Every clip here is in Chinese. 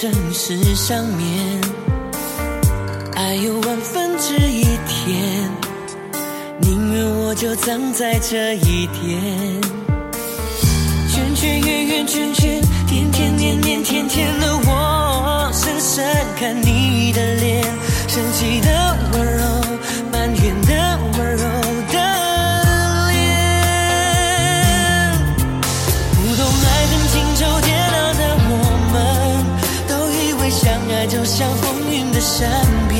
真实上面爱有万分之一甜宁愿我就葬在这一点圈圈圆圆圈圈天天年年天天的我深深看你的脸生气的温爱就像风云的善变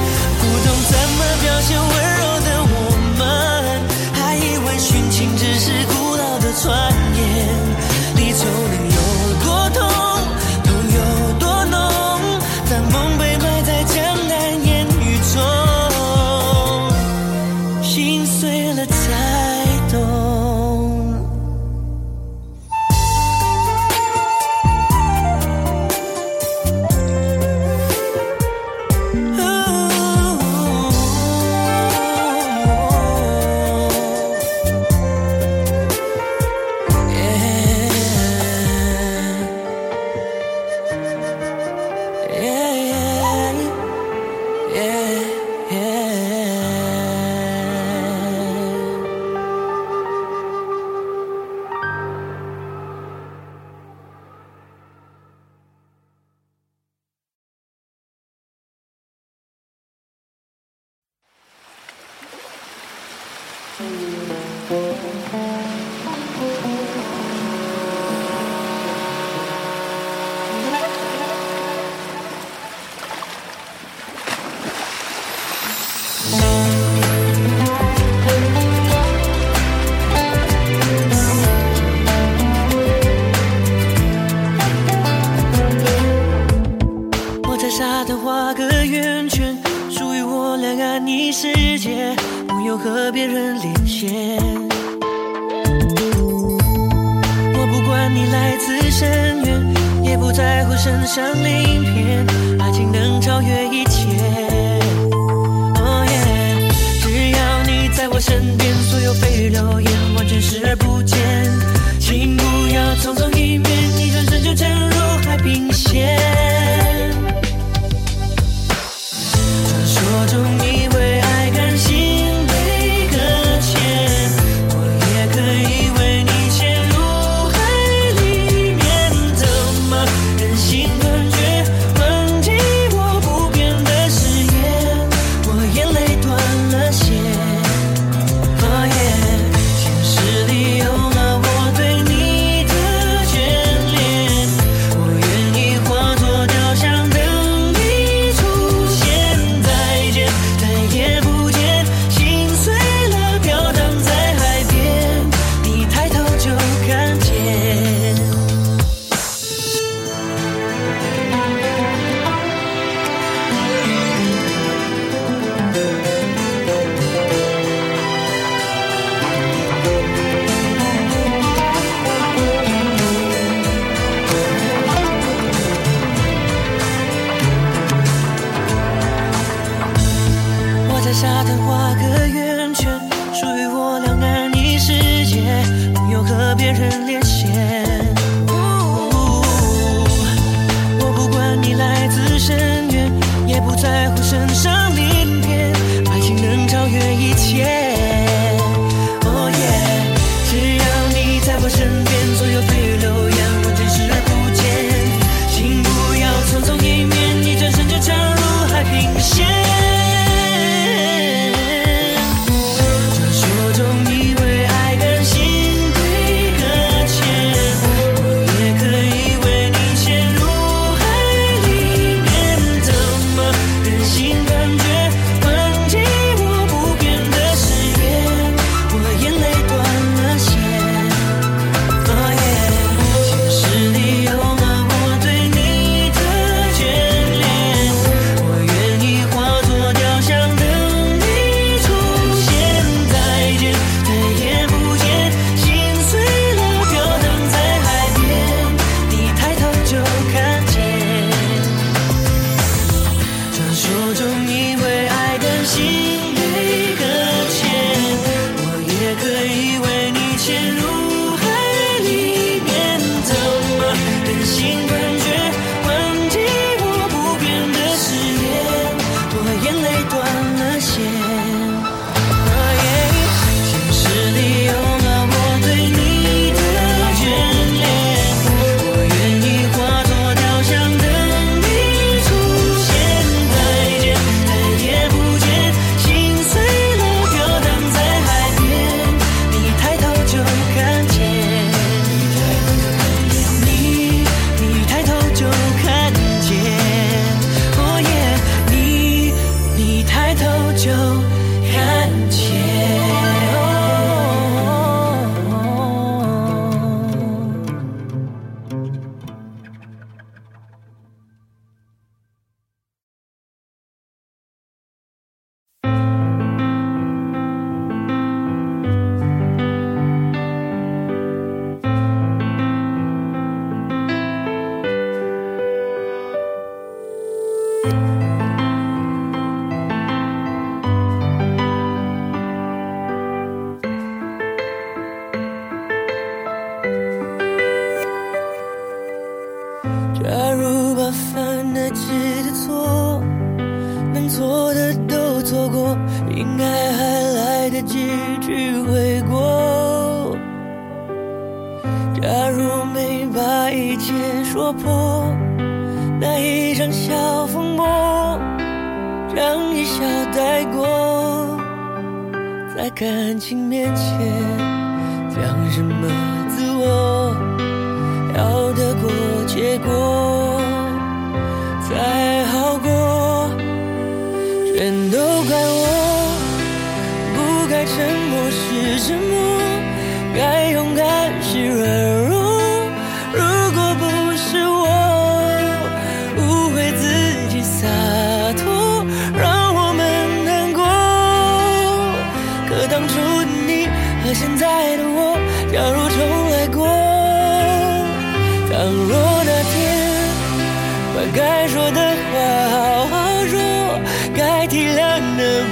表现温柔的我们还以为殉情只是古老的传言。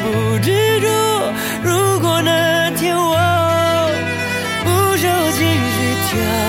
不执着如果那天我不受情绪挑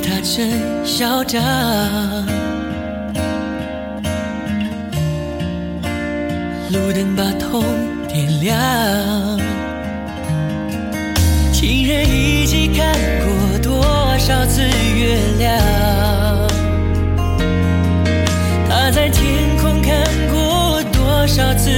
他真嚣张。路灯把痛点亮，情人一起看过多少次月亮？他在天空看过多少次？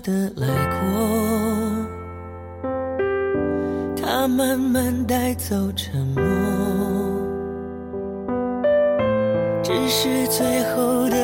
的来过。他慢慢带走沉默只是最后的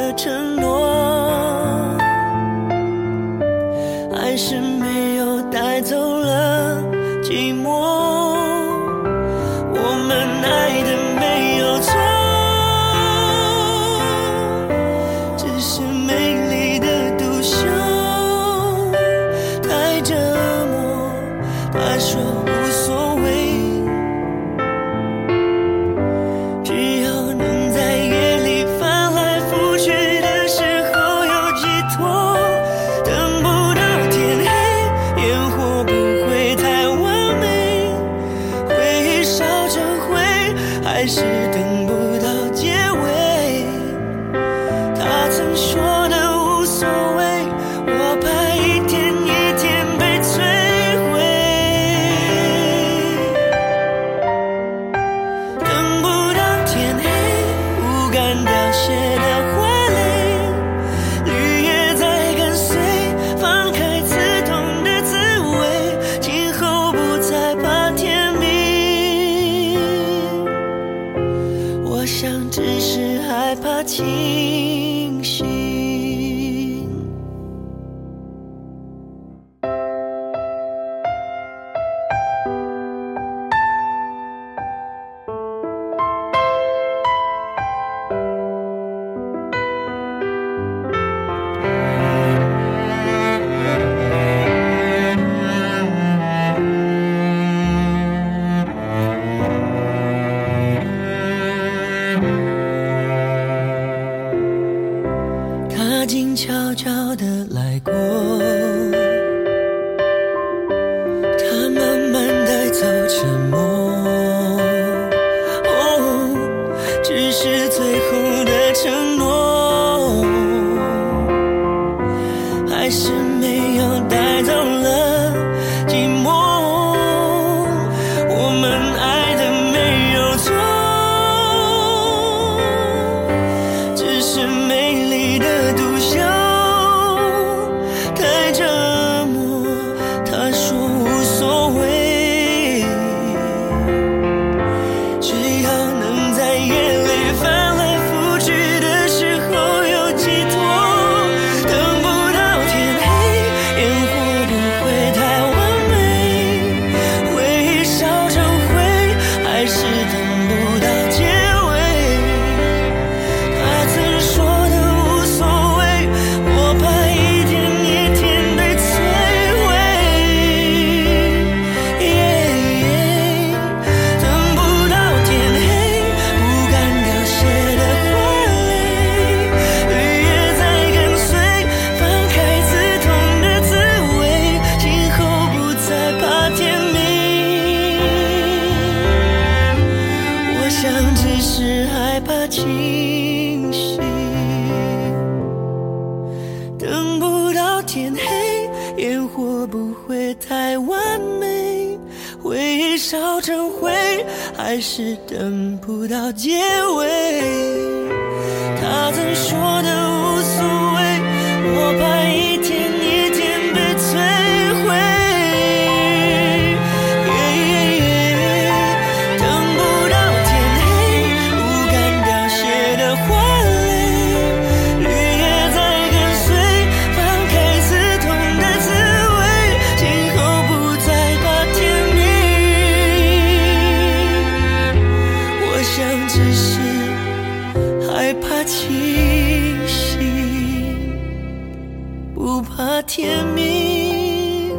甜蜜，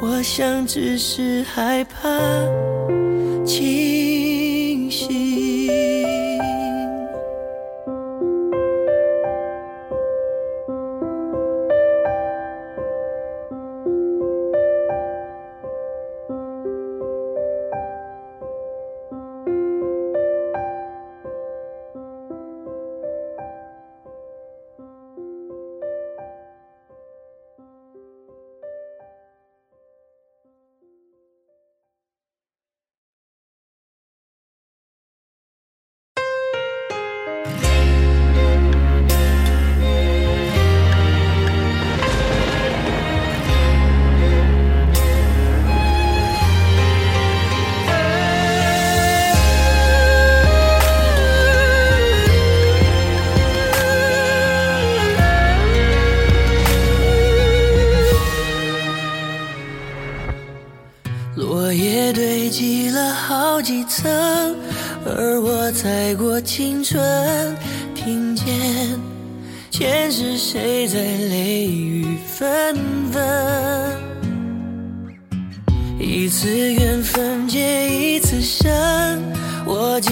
我想只是害怕。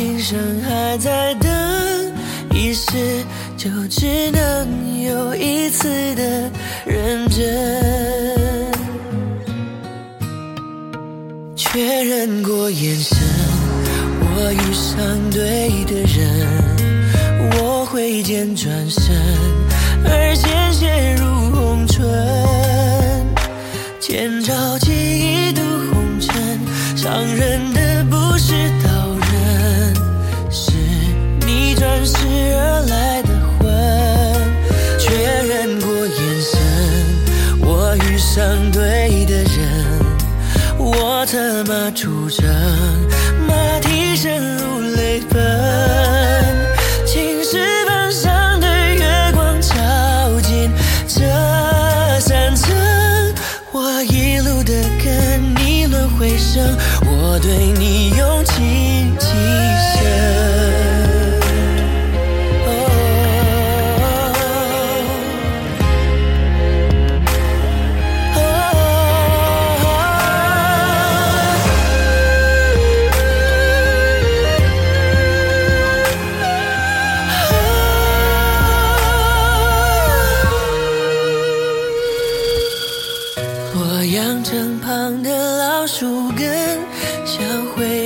今生还在等一世就只能有一次的认真确认过眼神我遇上对的人我挥剑转身而鲜血如红唇前朝记忆渡红尘伤人的着。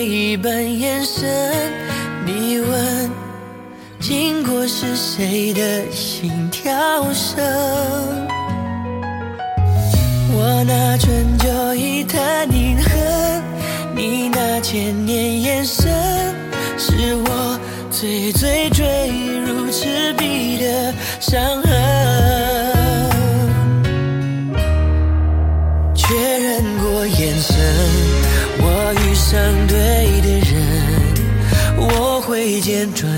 一般眼神，你问经过是谁的心跳声？我那春秋一叹饮恨，你那千年眼神，是我最最坠入赤壁的伤痕。been.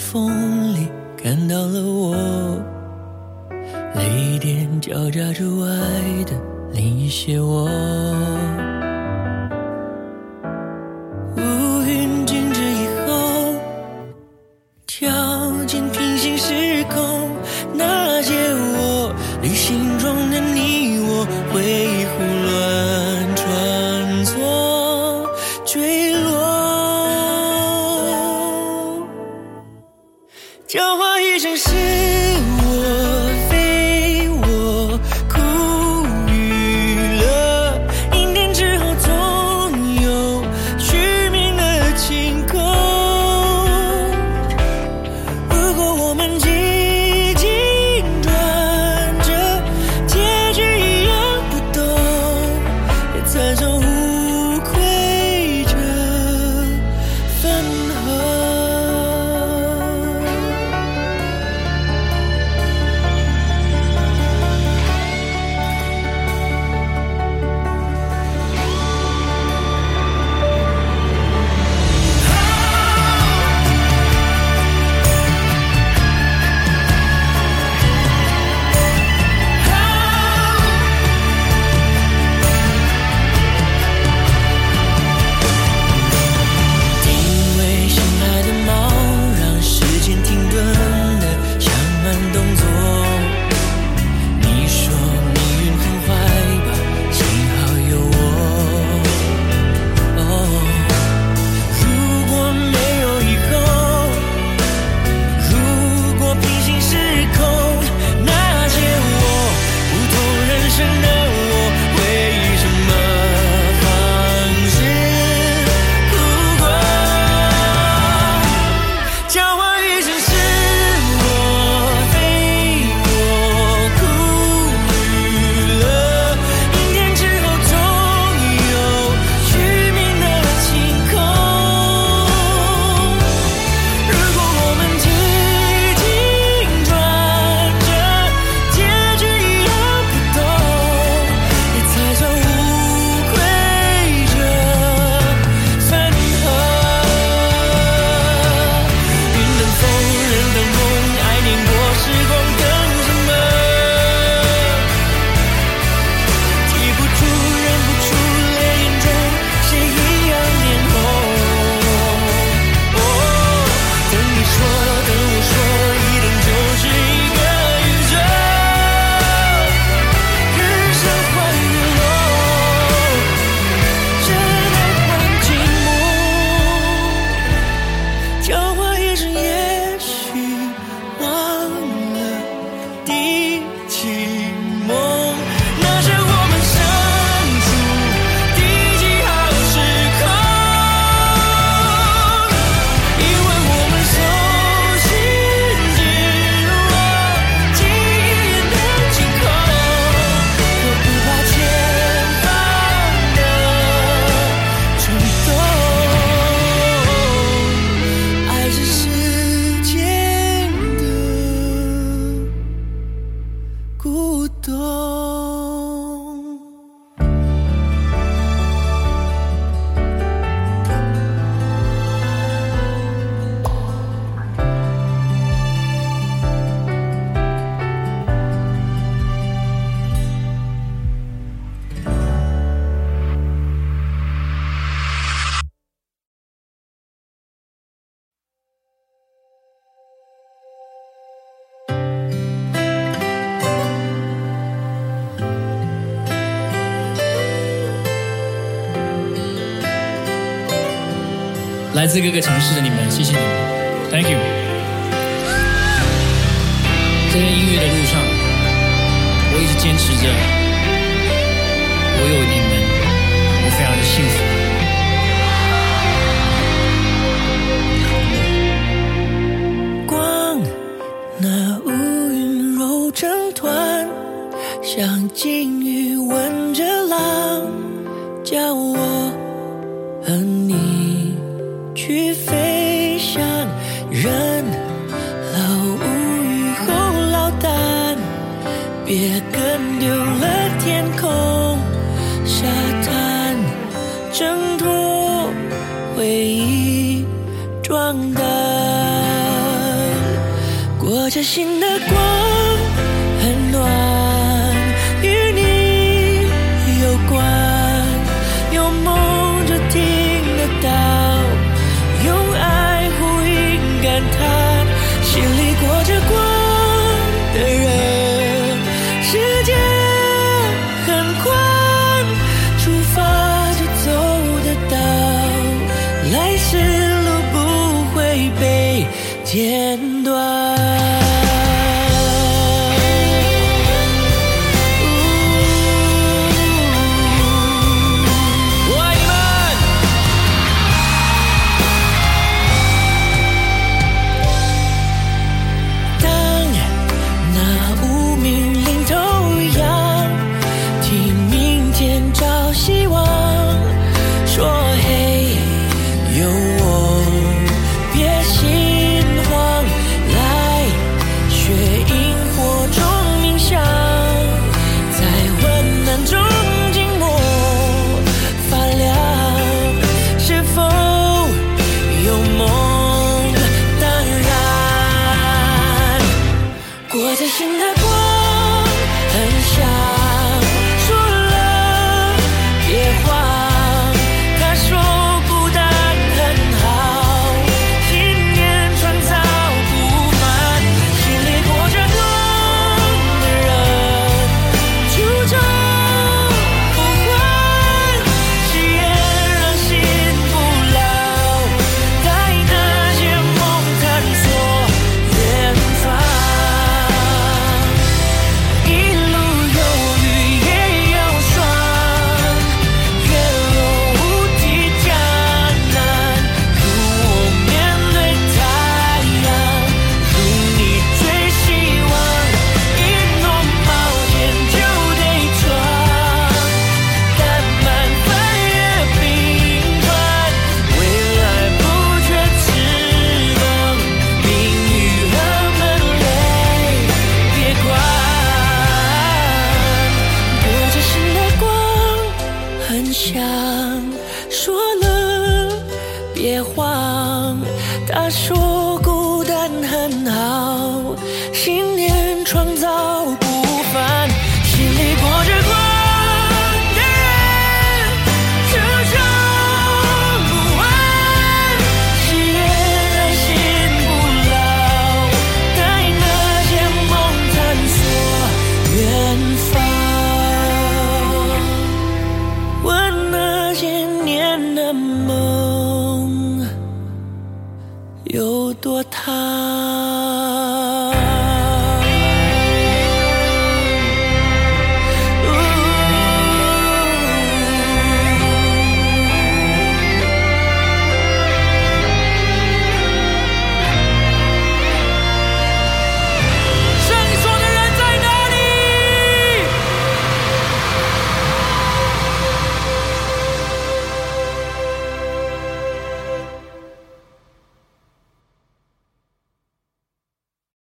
风里看到了我雷电交加之外的另一些我。来自各个城市的你们，谢谢你们，Thank you。在这音乐的路上，我一直坚持着，我有你们，我非常的幸福。光，那乌云揉成团，像镜。